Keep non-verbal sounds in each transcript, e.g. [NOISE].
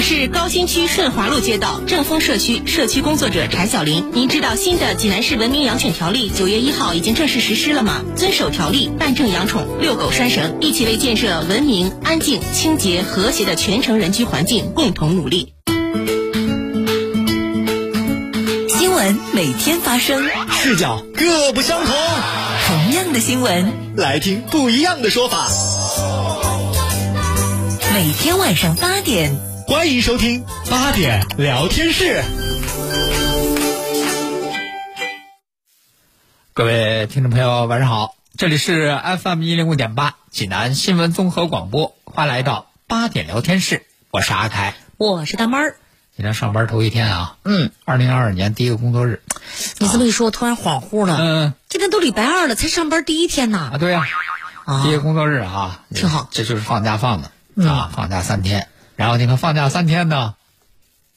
我是高新区顺华路街道正丰社区社区工作者柴小林。您知道新的济南市文明养犬条例九月一号已经正式实施了吗？遵守条例，办证养宠，遛狗拴绳，一起为建设文明、安静、清洁、和谐的全城人居环境共同努力。新闻每天发生，视角各不相同，同样的新闻，来听不一样的说法。每天晚上八点，欢迎收听八点聊天室。各位听众朋友，晚上好，这里是 FM 一零五点八济南新闻综合广播，欢迎来到八点聊天室，我是阿凯，我是大妹儿。今天上班头一天啊，嗯，二零二二年第一个工作日，你这么一说，我突然恍惚了。嗯，今天都礼拜二了，才上班第一天呢。啊，对呀、啊。第一个工作日啊，挺好。这就是放假放的、啊，放假三天，然后你看放假三天呢，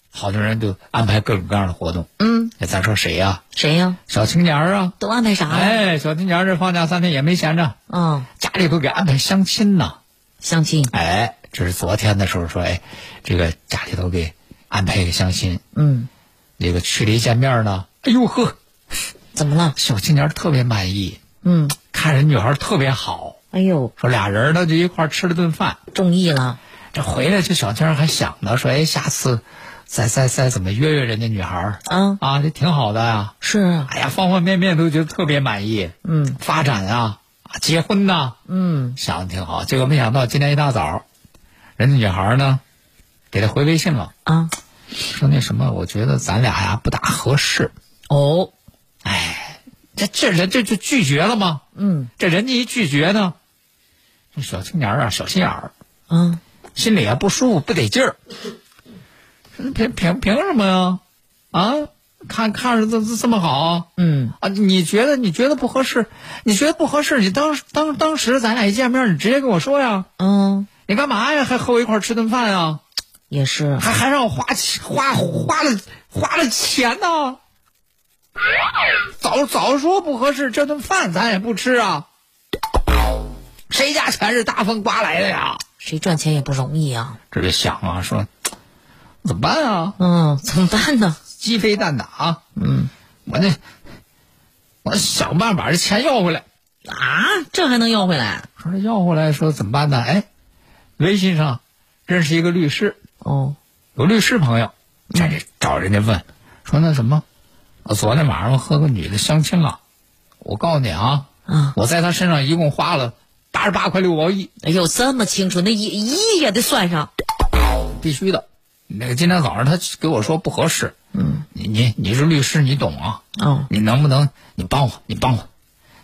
好多人就安排各种各样的活动，嗯，咱说谁呀、谁呀？小青年儿啊，都安排啥了？哎，小青年儿这放假三天也没闲着，嗯，家里头给安排相亲呢。相亲。哎，这是昨天的时候说，哎，这个家里头给安排一个相亲，嗯，那个去了一见面呢，哎呦呵，怎么了？小青年特别满意，嗯，看人女孩特别好，哎呦，说俩人呢就一块吃了顿饭，中意了。这回来这小青儿还想呢，说哎，下次再再再怎么约约人家女孩儿啊啊，这挺好的呀。是啊，哎呀，方方面面都觉得特别满意，嗯发展啊，啊结婚呐、嗯，想的挺好。结果没想到今天一大早，人家女孩儿呢给他回微信了。啊，说那什么，我觉得咱俩呀不大合适。哦，哎，这这人这就拒绝了吗？嗯这人家一拒绝呢，这小青年儿啊，小心眼儿，啊，心里啊不舒服，不得劲儿。凭凭凭什么呀？啊，看看着这这这么好嗯啊？你觉得你觉得不合适？你觉得不合适？你当当当时咱俩一见面，你直接跟我说呀。嗯，你干嘛呀？还和我一块儿吃顿饭啊？也是。还还让我花钱花花了花了钱呢。早早说不合适，这顿饭咱也不吃啊。谁家钱是大风刮来的呀？谁赚钱也不容易啊。这就想啊，说怎么办啊？嗯，怎么办呢？[LAUGHS] 鸡飞蛋打啊！嗯我那我想办法把这钱要回来。啊，这还能要回来？说这要回来，说怎么办呢？哎，微信上认识一个律师，哦，有律师朋友，这这找人家问，说那什么，我昨天晚上和个女的相亲了，我告诉你啊，啊，我在她身上一共花了八十八块六毛一，哎呦，这么清楚，那一一也得算上。必须的。那个今天早上他给我说不合适，嗯，你你你是律师，你懂啊？哦，你能不能你帮我，你帮我，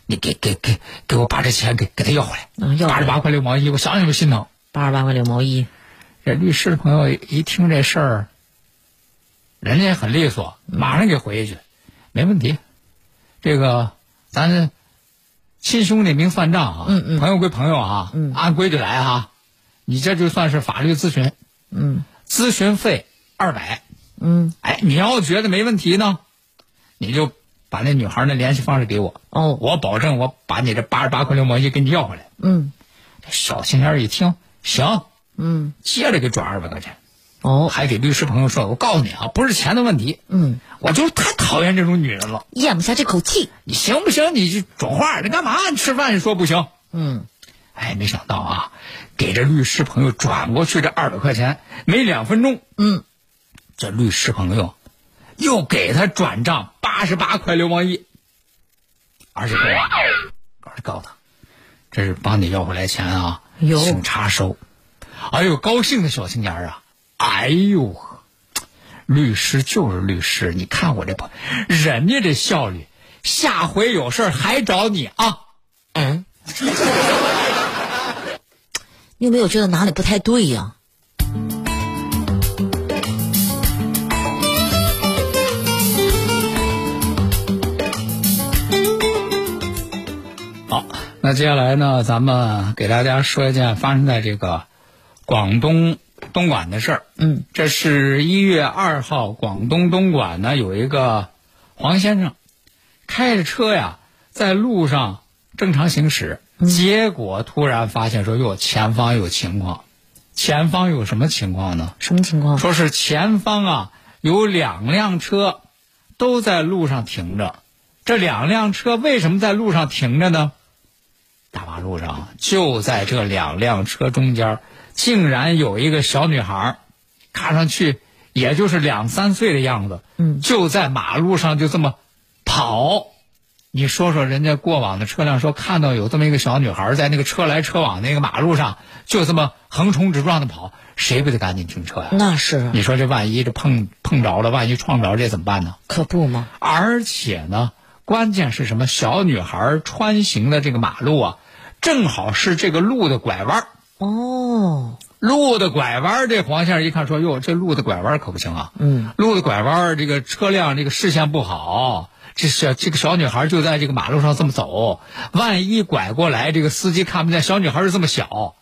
你给给给给我把这钱给给他要回来，嗯要八十八块六毛一，我想想就心疼。八十八块六毛一。这律师朋友一听这事儿，人家也很利索，马上给回一句，没问题。这个咱这亲兄弟明算账啊，嗯嗯。朋友归朋友啊，嗯。按规矩来哈。你这就算是法律咨询，嗯。咨询费二百。嗯，哎，你要觉得没问题呢，你就把那女孩的联系方式给我，哦，我保证我把你这八十八块六毛一给你要回来。嗯。这小青年一听，行，嗯，接着给转二百块钱。哦，还给律师朋友说：“我告诉你啊，不是钱的问题，嗯，我就是太讨厌这种女人了。咽不下这口气。你行不行？你就转话，你干嘛？你吃饭你说不行？嗯，哎，没想到啊，给这律师朋友转过去这二百块钱，没两分钟，嗯，这律师朋友又给他转账八十八块六毛一，而且告而且告诉他，这是帮你要回来钱啊，哟请查收。哎呦，高兴的小青年啊！哎呦，律师就是律师，你看我这朋，人家这效率，下回有事儿还找你啊。嗯，你有没有觉得哪里不太对呀、好，那接下来呢，咱们给大家说一件发生在这个广东东莞的事儿。嗯，这是一月二号，广东东莞呢有一个黄先生开着车呀，在路上正常行驶，结果突然发现说哟，前方有情况。前方有什么情况呢？什么情况？说是前方啊有两辆车都在路上停着，这两辆车为什么在路上停着呢？大马路上就在这两辆车中间，竟然有一个小女孩，看上去也就是两三岁的样子，嗯就在马路上就这么跑。你说说，人家过往的车辆说看到有这么一个小女孩在那个车来车往那个马路上，就这么横冲直撞的跑，谁不得赶紧停车呀？那是啊你说这万一这碰碰着了，万一撞着这怎么办呢？可不嘛。而且呢，关键是什么？小女孩穿行的这个马路啊，正好是这个路的拐弯儿。哦，路的拐弯，这黄先生一看说：“哟，这路的拐弯可不行啊！嗯，路的拐弯，这个车辆这个视线不好，这小这个小女孩就在这个马路上这么走，万一拐过来，这个司机看不见，小女孩又这么小，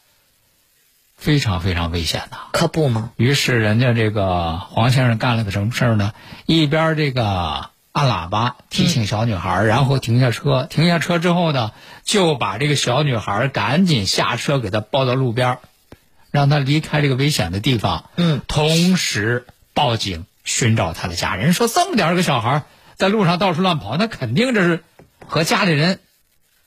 非常非常危险的。可不嘛。于是人家这个黄先生干了个什么事儿呢？一边这个按喇叭提醒小女孩，然后停下车，停下车之后呢，就把这个小女孩赶紧下车，给她抱到路边，让她离开这个危险的地方。嗯，同时报警寻找她的家人。说这么点儿个小孩在路上到处乱跑，那肯定这是和家里人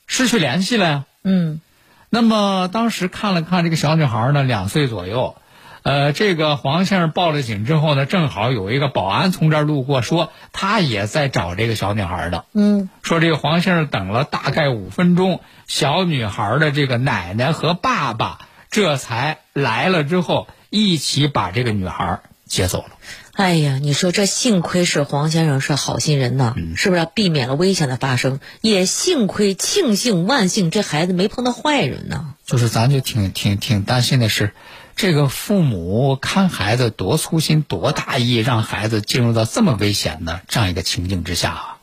失去联系了呀。嗯那么当时看了看这个小女孩呢，两岁左右。呃，这个黄先生报了警之后呢，正好有一个保安从这儿路过，说他也在找这个小女孩的。嗯，说这个黄先生等了大概五分钟，小女孩的这个奶奶和爸爸这才来了之后，一起把这个女孩接走了。哎呀，你说这幸亏是黄先生是好心人呐，是不是避免了危险的发生？也幸亏庆幸万幸，这孩子没碰到坏人呢。就是咱就挺挺挺担心的是，这个父母看孩子多粗心多大意，让孩子进入到这么危险的这样一个情境之下啊。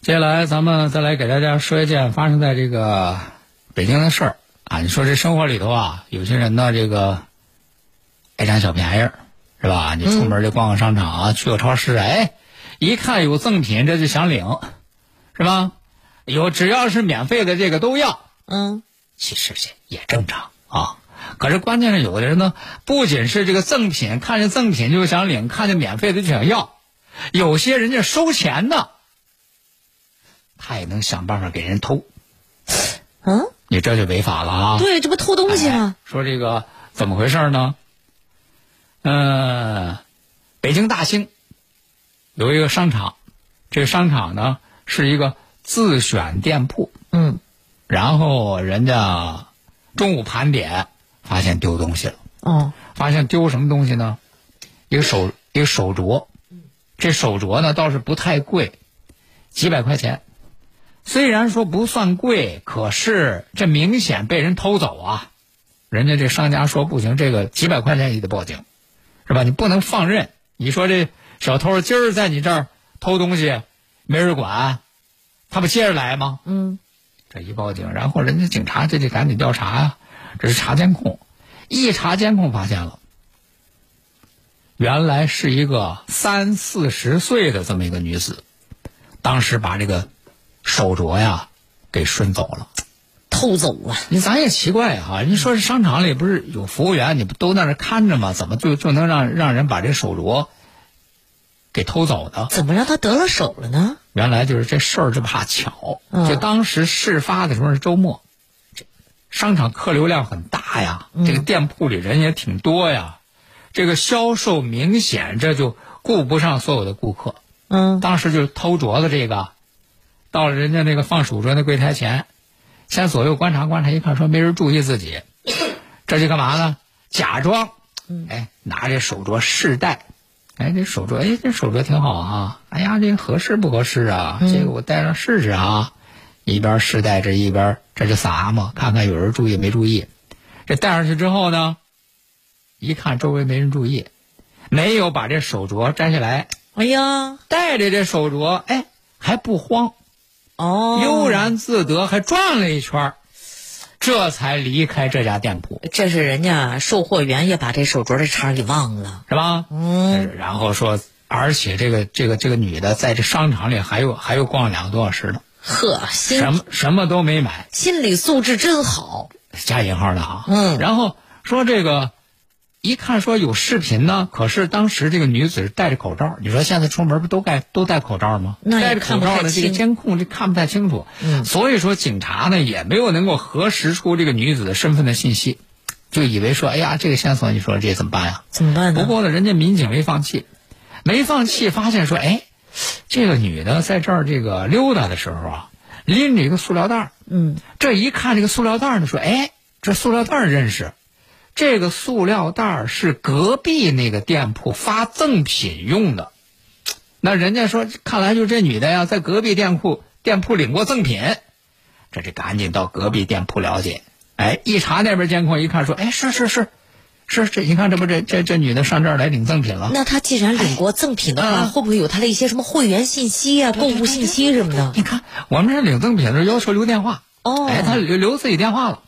接下来，咱们再来给大家说一件发生在这个北京的事儿啊。你说这生活里头啊，有些人呢，这个爱占小便宜儿，是吧？你出门就逛个商场啊，去个超市，哎，一看有赠品，这就想领，是吧？有只要是免费的，这个都要。嗯，其实这也正常啊。可是关键是有的人呢，不仅是这个赠品，看见赠品就想领，看见免费的就想要，有些人家收钱呢，他也能想办法给人偷，嗯，你这就违法了啊！对，这不偷东西吗？哎说这个怎么回事呢？嗯、北京大兴有一个商场，这个商场呢是一个自选店铺，嗯，然后人家中午盘点，发现丢东西了，哦，发现丢什么东西呢？一个手一个手镯，这手镯呢倒是不太贵，几百块钱。虽然说不算贵，可是这明显被人偷走啊！人家这商家说不行，这个几百块钱也得报警，是吧？你不能放任。你说这小偷今儿在你这儿偷东西，没人管，他不接着来吗？嗯，这一报警，然后人家警察这就赶紧调查呀、这是查监控，一查监控发现了，原来是一个三四十岁的这么一个女子，当时把这个手镯呀给顺走了。偷走了。你咱也奇怪哈、你说这商场里不是有服务员，你不都在那看着吗？怎么就就能让让人把这手镯给偷走的？怎么让他得了手了呢？原来就是这事儿这么怕巧，嗯就当时事发的时候是周末，这商场客流量很大呀，这个店铺里人也挺多呀，这个销售明显这就顾不上所有的顾客。嗯，当时就是偷镯子这个，到了人家那个放手镯的柜台前，先左右观察观察，一看说没人注意自己，[COUGHS] 这就干嘛呢？假装，哎，拿这手镯试戴，哎，这手镯，哎，这手镯挺好啊！哎呀，这合适不合适啊？这个我戴上试试啊！一边试戴着，一边这就啥嘛，看看有人注意没注意。这戴上去之后呢，一看周围没人注意，没有把这手镯摘下来。哎呀，戴着这手镯，哎，还不慌，哦，悠然自得，还转了一圈儿这才离开这家店铺，这是人家售货员也把这手镯的茬给忘了。是吧？嗯，然后说，而且这个这个这个女的在这商场里还有还有逛了两个多小时呢，呵，心什么什么都没买，心理素质真好。加引号的啊。嗯然后说这个，一看说有视频呢，可是当时这个女子是戴着口罩，你说现在出门不都戴都戴口罩吗？那戴着口罩的这个监控这看不太清楚，嗯。所以说警察呢也没有能够核实出这个女子的身份的信息，就以为说，哎呀，这个线索你说这怎么办呀？怎么办呢？不过呢，人家民警没放弃，没放弃，发现说，哎，这个女的在这儿这个溜达的时候啊，拎着一个塑料袋儿。嗯，这一看这个塑料袋儿呢，说，哎，这塑料袋儿认识，这个塑料袋儿是隔壁那个店铺发赠品用的。那人家说，看来就这女的呀，在隔壁店铺店铺领过赠品，这就赶紧到隔壁店铺了解。哎，一查那边监控，一看说，哎，是是是，是这，你看这不这这这女的上这儿来领赠品了。那她既然领过赠品的话，嗯会不会有她的一些什么会员信息啊、购物信息什么的？你看，我们这领赠品的时候要求留电话，哦哎，她留留自己电话了，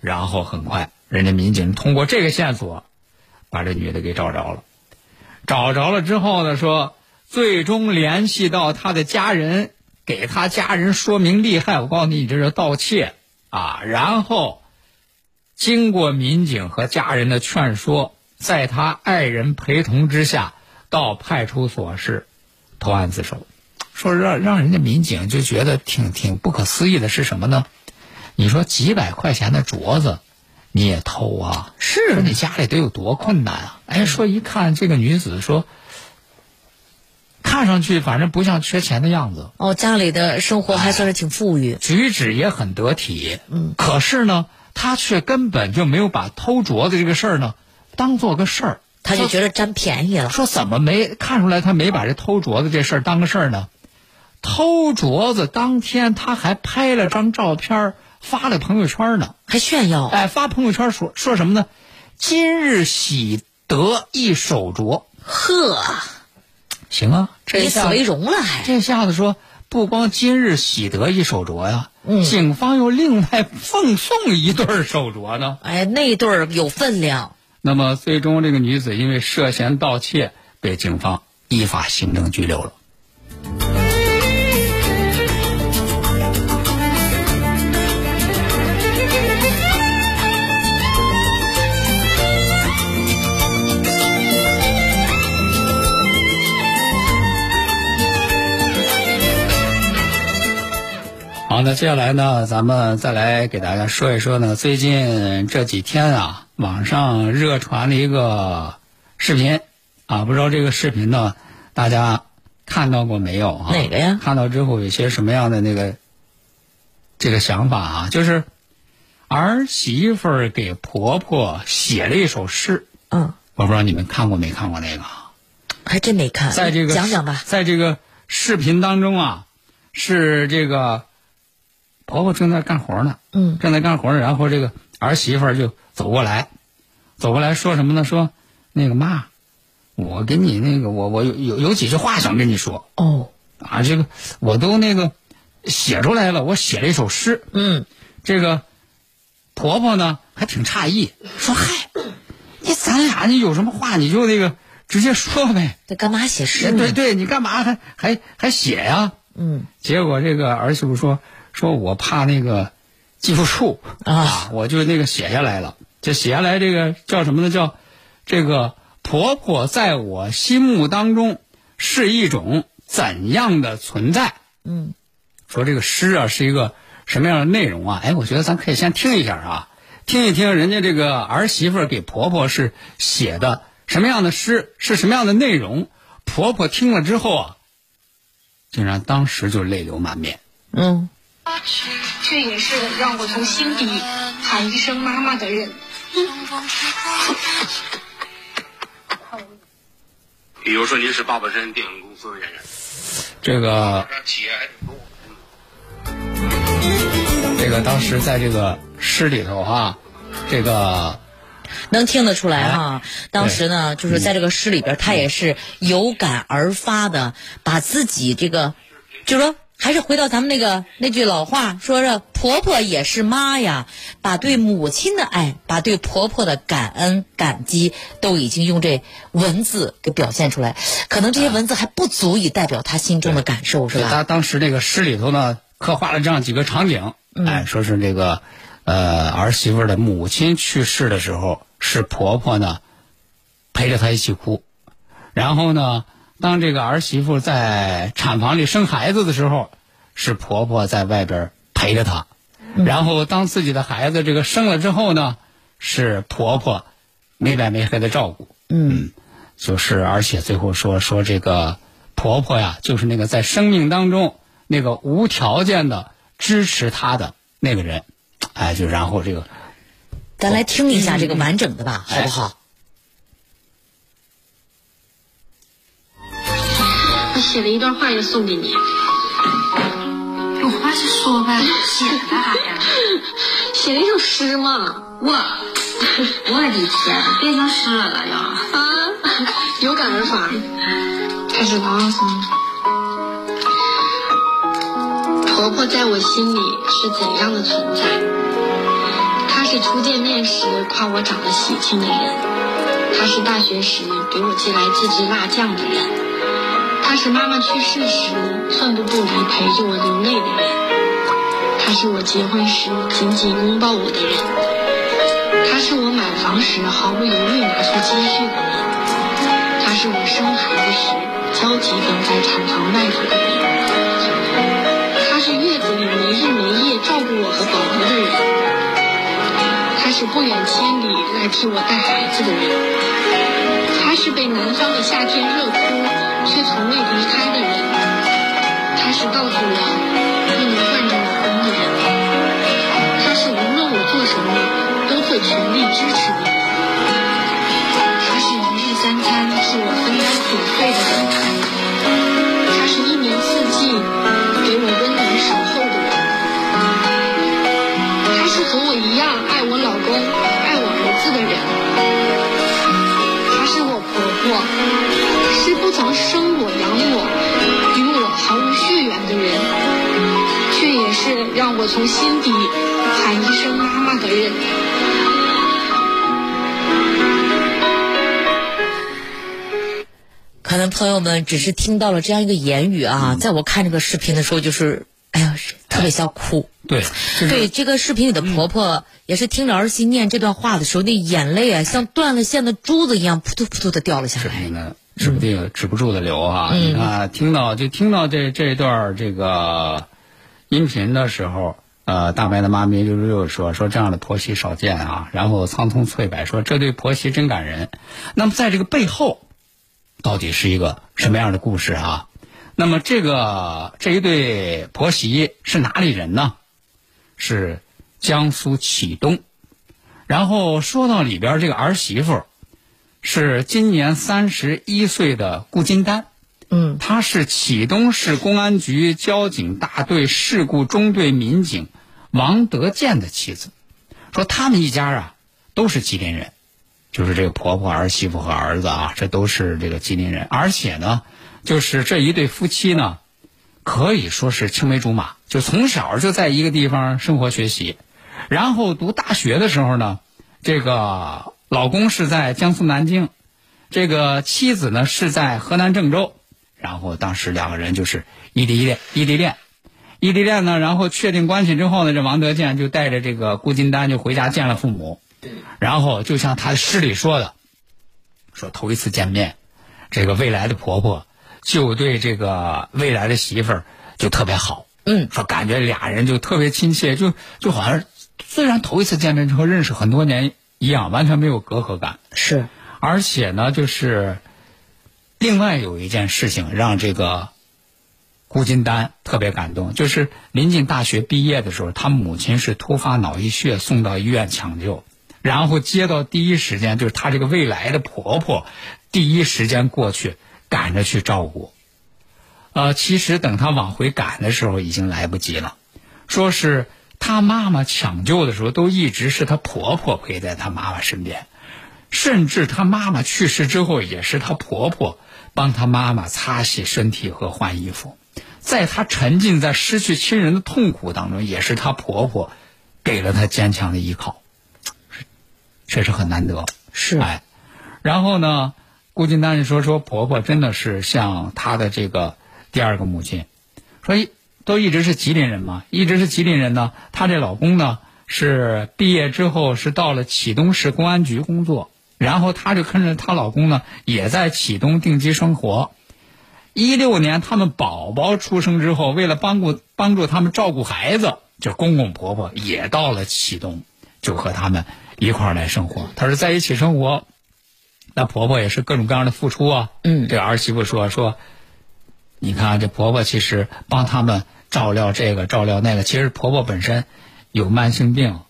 然后很快，人家民警通过这个线索，把这女的给找着了。找着了之后呢，说最终联系到他的家人，给他家人说明利害。我告诉你，你这是盗窃啊！然后经过民警和家人的劝说，在他爱人陪同之下，到派出所是投案自首。说让让人家民警就觉得挺挺不可思议的是什么呢？你说几百块钱的镯子，你也偷啊？是说你家里得有多困难啊？哎，说一看这个女子说，看上去反正不像缺钱的样子，哦，家里的生活还算是挺富裕。举止也很得体。嗯，可是呢，她却根本就没有把偷镯子这个事儿呢当做个事儿。他就觉得占便宜了。说怎么没看出来他没把这偷镯子这事儿当个事儿呢？偷镯子当天他还拍了张照片儿发了朋友圈呢。还炫耀，哎，发朋友圈说说什么呢？今日喜得一手镯。呵，行啊，这以此下为荣了还。这下子说不光今日喜得一手镯呀，嗯警方又另外奉送一对手镯呢。哎，那对儿有分量。那么最终这个女子因为涉嫌盗窃被警方依法行政拘留了。好，那接下来呢，咱们再来给大家说一说呢，最近这几天啊，网上热传了一个视频啊，不知道这个视频呢，大家看到过没有啊？哪个呀看到之后有些什么样的那个这个想法啊？就是儿媳妇儿给婆婆写了一首诗，嗯，我不知道你们看过没看过那个啊？还真没看。在这个讲讲吧。在这个视频当中啊，是这个婆婆正在干活呢，嗯正在干活呢，然后这个儿媳妇就走过来，走过来说什么呢？说那个妈，我给你那个我我有有有几句话想跟你说哦，啊，这个我都那个写出来了，我写了一首诗。嗯，这个婆婆呢还挺诧异，说嗨，你咱俩你有什么话你就那个直接说呗。这干嘛写诗呢？对对，你干嘛还还还写呀、嗯，结果这个儿媳妇说说我怕那个记不住啊我就那个写下来了。就写下来这个叫什么呢？叫这个婆婆在我心目当中是一种怎样的存在？嗯，说这个诗啊是一个什么样的内容啊？哎，我觉得咱可以先听一下啊，听一听人家这个儿媳妇给婆婆是写的什么样的诗，是什么样的内容。婆婆听了之后啊，竟然当时就泪流满面。嗯，这也是让我从心底喊一声妈妈的人。比如说您是八宝山电影公司的演员，这个企业还挺多。这个当时在这个诗里头哈，这个能听得出来哈。当时呢，就是在这个诗里边，他也是有感而发的，把自己这个，就是说，还是回到咱们那个那句老话，说是婆婆也是妈呀，把对母亲的爱，把对婆婆的感恩感激，都已经用这文字给表现出来。可能这些文字还不足以代表她心中的感受，是吧？她当时那个诗里头呢，刻画了这样几个场景。哎，说是这个，呃，儿媳妇的母亲去世的时候，是婆婆呢陪着她一起哭。然后呢，当这个儿媳妇在产房里生孩子的时候，是婆婆在外边陪着她。然后当自己的孩子这个生了之后呢，是婆婆没白没黑的照顾。嗯，就是而且最后说说这个婆婆呀，就是那个在生命当中那个无条件的。支持她的那个人，哎，就然后这个，咱来听一下这个完整的吧，好不好？我写了一段话要送给你。有话就说呗，写干啥呀？写了一首诗嘛。我，我的天，变成诗了要啊！有感而发，开始朗诵。婆婆在我心里是怎样的存在？她是初见面时夸我长得喜庆的人，她是大学时给我寄来自制辣酱的人，他是妈妈去世时寸步不离陪着我流泪的人，她是我结婚时紧紧拥抱我的人，她是我买房时毫不犹豫拿出积蓄的人，她是我生孩子时焦急等在产房外头的人。他是月子里没日没夜照顾我和宝宝的人，他是不远千里来替我带孩子的人，他是被南方的夏天热哭却从未离开的人，他是告诉我不能惯着老公的人，他是无论我做什么都会全力支持的。人，他是一日三餐是我分担苦费的人，他是一年四季给我温暖守候的人。他是和我一样爱我老公、爱我儿子的人，她是我婆婆，生我养我、与我毫无血缘的人，却也是让我从心底喊一声妈妈的人。可能朋友们只是听到了这样一个言语啊，在我看这个视频的时候，就是。哎呀，特别想哭。对，对，这个视频里的婆婆也是听着儿媳念这段话的时候，那眼泪啊，像断了线的珠子一样，扑通扑通的掉了下来。视频呢，止不定、止不住的流啊！你看，听到就听到这这段这个音频的时候，呃，大白的妈咪就是又说说这样的婆媳少见啊，然后苍葱翠柏说这对婆媳真感人。那么在这个背后，到底是一个什么样的故事啊？那么这个这一对婆媳是哪里人呢？是江苏启东。然后说到里边这个儿媳妇，是今年三十一岁的顾金丹。嗯，她是启东市公安局交警大队事故中队民警王德建的妻子。说他们一家啊都是吉林人，就是这个婆婆、儿媳妇和儿子啊，这都是这个吉林人，而且呢。就是这一对夫妻呢，可以说是青梅竹马，就从小就在一个地方生活学习，然后读大学的时候呢，这个老公是在江苏南京，这个妻子呢是在河南郑州，然后当时两个人就是异地恋，异地恋，异地恋呢，然后确定关系之后呢，这王德建就带着这个顾金丹就回家见了父母，然后就像他诗里说的，说头一次见面，这个未来的婆婆。就对这个未来的媳妇儿就特别好，嗯，说感觉俩人就特别亲切，就就好像虽然头一次见面之后认识很多年一样，完全没有隔阂感。是，而且呢，就是另外有一件事情让这个顾金丹特别感动，就是临近大学毕业的时候，他母亲是突发脑溢血送到医院抢救，然后接到第一时间就是他这个未来的婆婆第一时间过去。赶着去照顾。呃，其实等他往回赶的时候，已经来不及了。说是他妈妈抢救的时候，都一直是她婆婆陪在她妈妈身边，甚至她妈妈去世之后，也是她婆婆帮她妈妈擦洗身体和换衣服。在她沉浸在失去亲人的痛苦当中，也是她婆婆给了她坚强的依靠，确实很难得。是，哎，然后呢，顾金丹就说说婆婆真的是像她的这个第二个母亲，说一都一直是吉林人嘛，一直是吉林人呢。她这老公呢是毕业之后是到了启东市公安局工作，然后她就跟着她老公呢也在启东定居生活。一六年他们宝宝出生之后，为了帮助帮助他们照顾孩子，就公公婆婆也到了启东，就和他们一块儿来生活。她说在一起生活，那婆婆也是各种各样的付出啊。嗯，这儿媳妇说说，你看这婆婆其实帮他们照料这个照料那个，其实婆婆本身有慢性病，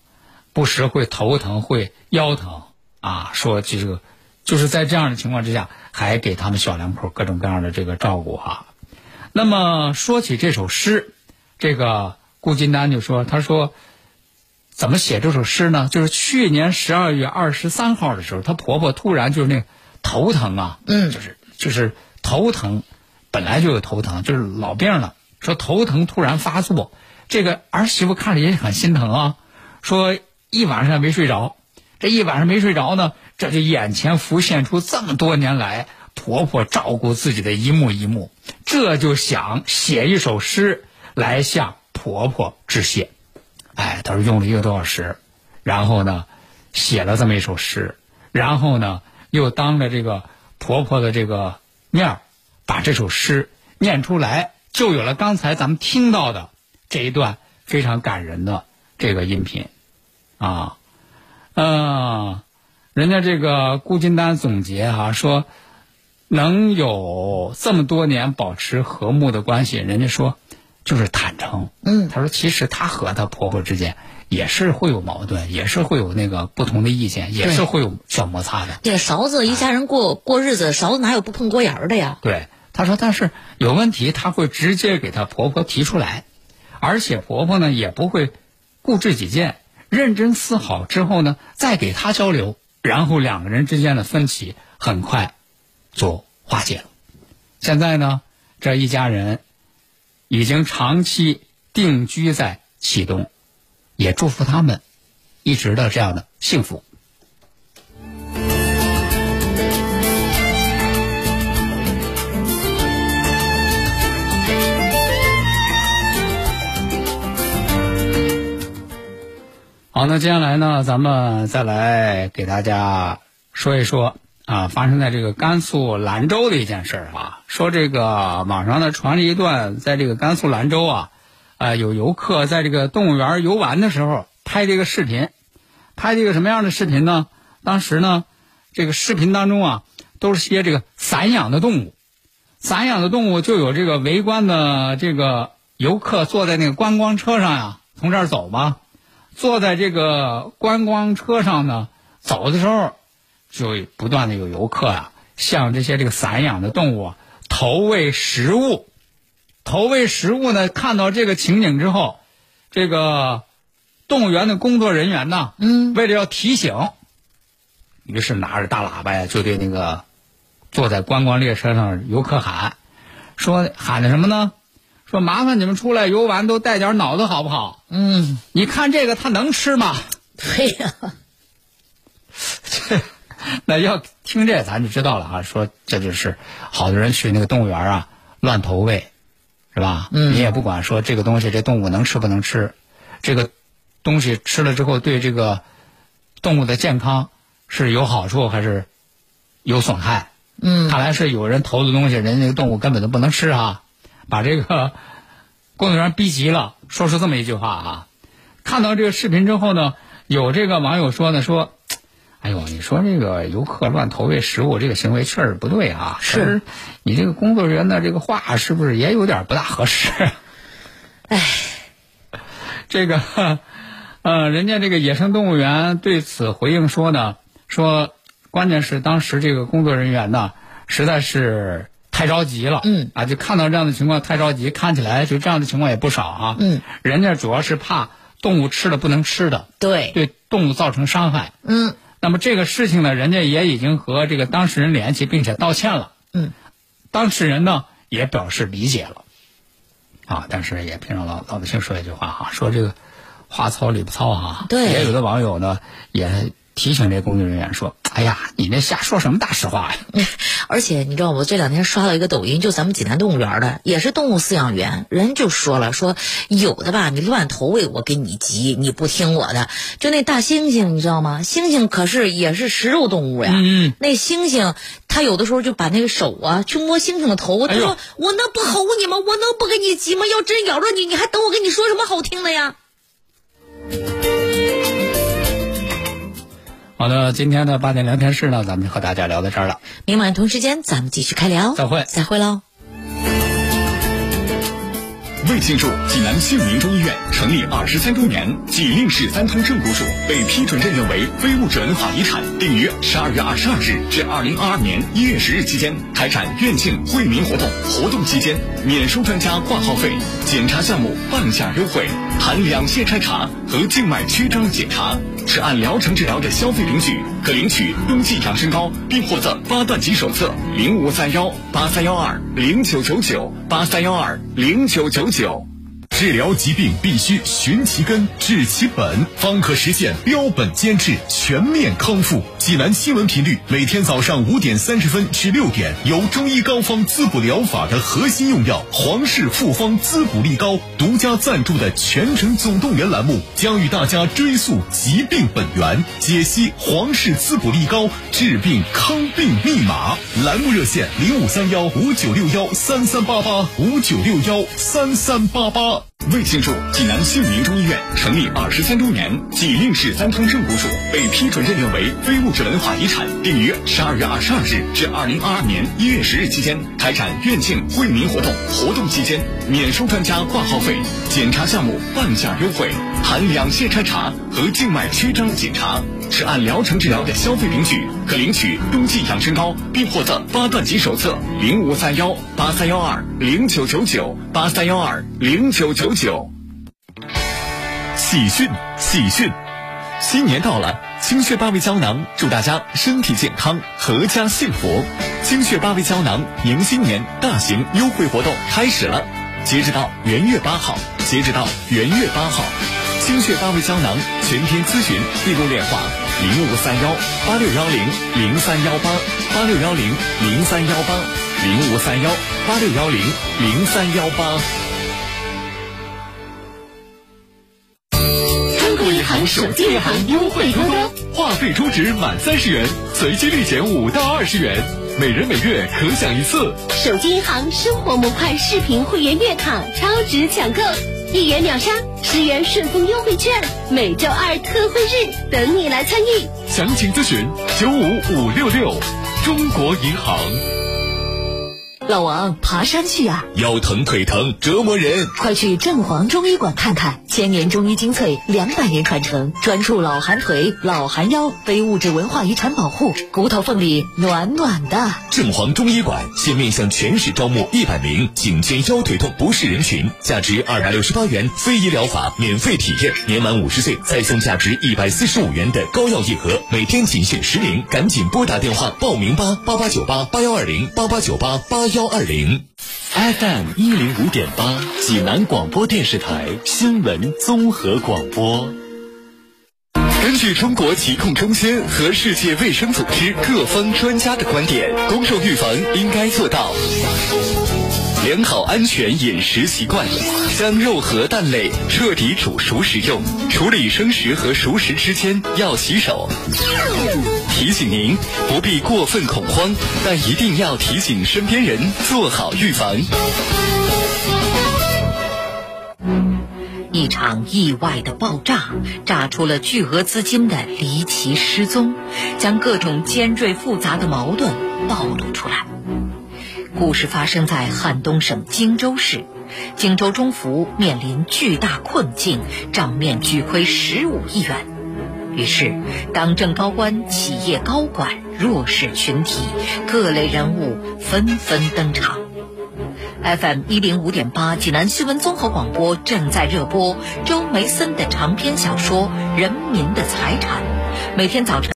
不时会头疼会腰疼啊。说这个就是在这样的情况之下。还给他们小两口各种各样的这个照顾啊。那么说起这首诗，这个顾金丹就说：“他说怎么写这首诗呢？就是去年十二月二十三号的时候，她婆婆突然就是那头疼啊，嗯，就是就是头疼，本来就有头疼，就是老病了。说头疼突然发作，这个儿媳妇看着也很心疼啊。说一晚上没睡着，这一晚上没睡着呢。”这就眼前浮现出这么多年来婆婆照顾自己的一幕一幕，这就想写一首诗来向婆婆致谢。哎，他说用了一个多小时，然后呢，写了这么一首诗，然后呢，又当着这个婆婆的这个面，把这首诗念出来，就有了刚才咱们听到的这一段非常感人的这个音频，啊，嗯。人家这个顾金丹总结哈说，能有这么多年保持和睦的关系，人家说就是坦诚。嗯，他说其实她和她婆婆之间也是会有矛盾，也是会有那个不同的意见，也是会有小摩擦的。这勺子一家人过过日子，勺子哪有不碰锅沿的呀？对，他说，但是有问题，他会直接给她婆婆提出来，而且婆婆呢也不会固执己见，认真思考之后呢再给她交流。然后两个人之间的分歧很快就化解了。现在呢，这一家人已经长期定居在启东，也祝福他们一直的这样的幸福。好，那接下来呢，咱们再来给大家说一说啊，发生在这个甘肃兰州的一件事儿啊。说这个网上呢传了一段，在这个甘肃兰州啊，啊有游客在这个动物园游玩的时候拍这个视频，拍这个什么样的视频呢？当时呢，这个视频当中啊，都是些这个散养的动物，散养的动物就有这个围观的这个游客坐在那个观光车上呀，从这儿走吧。坐在这个观光车上呢，走的时候，就不断的有游客啊，向这些这个散养的动物投喂食物。投喂食物呢，看到这个情景之后，这个动物园的工作人员呢，嗯，为了要提醒，于是拿着大喇叭呀，就对那个坐在观光列车上游客喊，说喊的什么呢？说麻烦你们出来游玩都带点脑子好不好？嗯，你看这个它能吃吗？对呀，这 [LAUGHS] 那要听这咱就知道了啊。说这就是好多人去那个动物园啊乱投喂，是吧？嗯，你也不管说这个东西这动物能吃不能吃，这个东西吃了之后对这个动物的健康是有好处还是有损害？嗯，看来是有人投的东西，人家那个动物根本就不能吃啊。把这个工作人员逼急了，说出这么一句话啊！看到这个视频之后呢，有这个网友说呢，说：“哎呦，你说这个游客乱投喂食物，这个行为确实不对啊！是，你这个工作人员的这个话是不是也有点不大合适？” [LAUGHS] 哎，这个呃，人家这个野生动物园对此回应说呢，说关键是当时这个工作人员呢，实在是。太着急了，嗯。啊，就看到这样的情况太着急，看起来就这样的情况也不少啊，嗯，人家主要是怕动物吃了不能吃的，对，对动物造成伤害，嗯。那么这个事情呢，人家也已经和这个当事人联系，并且道歉了，嗯，当事人呢也表示理解了，啊，但是也凭着老老百姓说一句话哈，说这个话糙理不糙哈，对。也有的网友呢也提醒这工作人员说，哎呀，你那瞎说什么大实话呀？[LAUGHS] 而且你知道，我这两天刷到一个抖音，就咱们济南动物园的，也是动物饲养员，人就说了，说有的吧，你乱投喂，我给你急，你不听我的。就那大猩猩，你知道吗？猩猩可是也是食肉动物呀。嗯那猩猩，他有的时候就把那个手啊去摸猩猩的头，他说：“我能不吼你吗？我能不给你急吗？要真咬着你，你还等我跟你说什么好听的呀？”好的，今天的八点聊天室呢，咱们就和大家聊到这儿了。明晚同时间咱们继续开聊，再会再会喽。为庆祝济南杏林中医院成立二十三周年，济令市三通正骨属被批准认证为非物质文化遗产，定于十二月二十二日至二零二二年一月十日期间开展院庆惠民活动。活动期间免收专家挂号费，检查项目半价优惠，含两线筛查和静脉曲张检查。是按疗程治疗的消费领取，可领取冬季养生膏，并获赠八段锦手册。零五三幺八三幺二零九九九八三幺二零九九九。治疗疾病必须寻其根、治其本，方可实现标本兼治、全面康复。济南新闻频率每天早上五点三十分至六点，由中医膏方滋补疗法的核心用药皇氏复方滋补力膏独家赞助的《全程总动员》栏目，将与大家追溯疾病本源，解析皇氏滋补力膏治病康病密码。栏目热线零五三幺五九六幺三三八八五九六幺三三八八。为庆祝济南杏林中医院成立二十三周年，济令市三通正骨属被批准认定为非物质文化遗产，定于十二月二十二日至二零二二年一月十日期间开展院庆惠民活动。活动期间免收专家挂号费，检查项目半价优惠，含两线筛查和静脉曲张检查。是按疗程治疗的消费领取，可领取冬季养生膏，并获赠八段锦手册。零五三幺八三幺二零九九九八三幺二零九九九。喜讯喜讯！新年到了，清血八味胶囊祝大家身体健康，阖家幸福。清血八味胶囊迎新年大型优惠活动开始了，截止到元月八号，截止到元月八号。清血八味胶囊全天咨询订购电话零五三幺八六幺零零三幺八八六幺零零三幺八零五三幺八六幺零零三幺八。中国银行手机银行优惠多多，话费充值满三十元，随机立减五到二十元，每人每月可享一次。手机银行生活模块视频会员月卡超值抢购，一元秒杀，十元顺丰优惠券，每周二特惠日等你来参与。详情咨询九五五六六，中国银行。老王，爬山去啊？腰疼腿疼折磨人，快去正黄中医馆看看，千年中医精粹，两百年传承，专注老寒腿、老寒腰，非物质文化遗产保护，骨头缝里暖暖的。正黄中医馆现面向全市招募一百名颈肩腰腿痛不适人群，价值二百六十八元非医疗法免费体验，年满五十岁再送价值一百四十五元的膏药一盒，每天仅限十名，赶紧拨打电话报名吧，八八九八八幺二零八八九八八幺二零。FM 一零五点八，济南广播电视台新闻综合广播。根据中国疾控中心和世界卫生组织各方专家的观点，公众预防应该做到良好安全饮食习惯，将肉和蛋类彻底煮熟食用，处理生食和熟食之间要洗手。提醒您不必过分恐慌，但一定要提醒身边人做好预防。一场意外的爆炸，炸出了巨额资金的离奇失踪，将各种尖锐复杂的矛盾暴露出来。故事发生在汉东省荆州市，荆州中福面临巨大困境，账面巨亏十五亿元。于是，党政高官、企业高管、弱势群体、各类人物纷纷登场。FM 一零五点八，济南新闻综合广播正在热播周梅森的长篇小说《人民的财产》，每天早晨。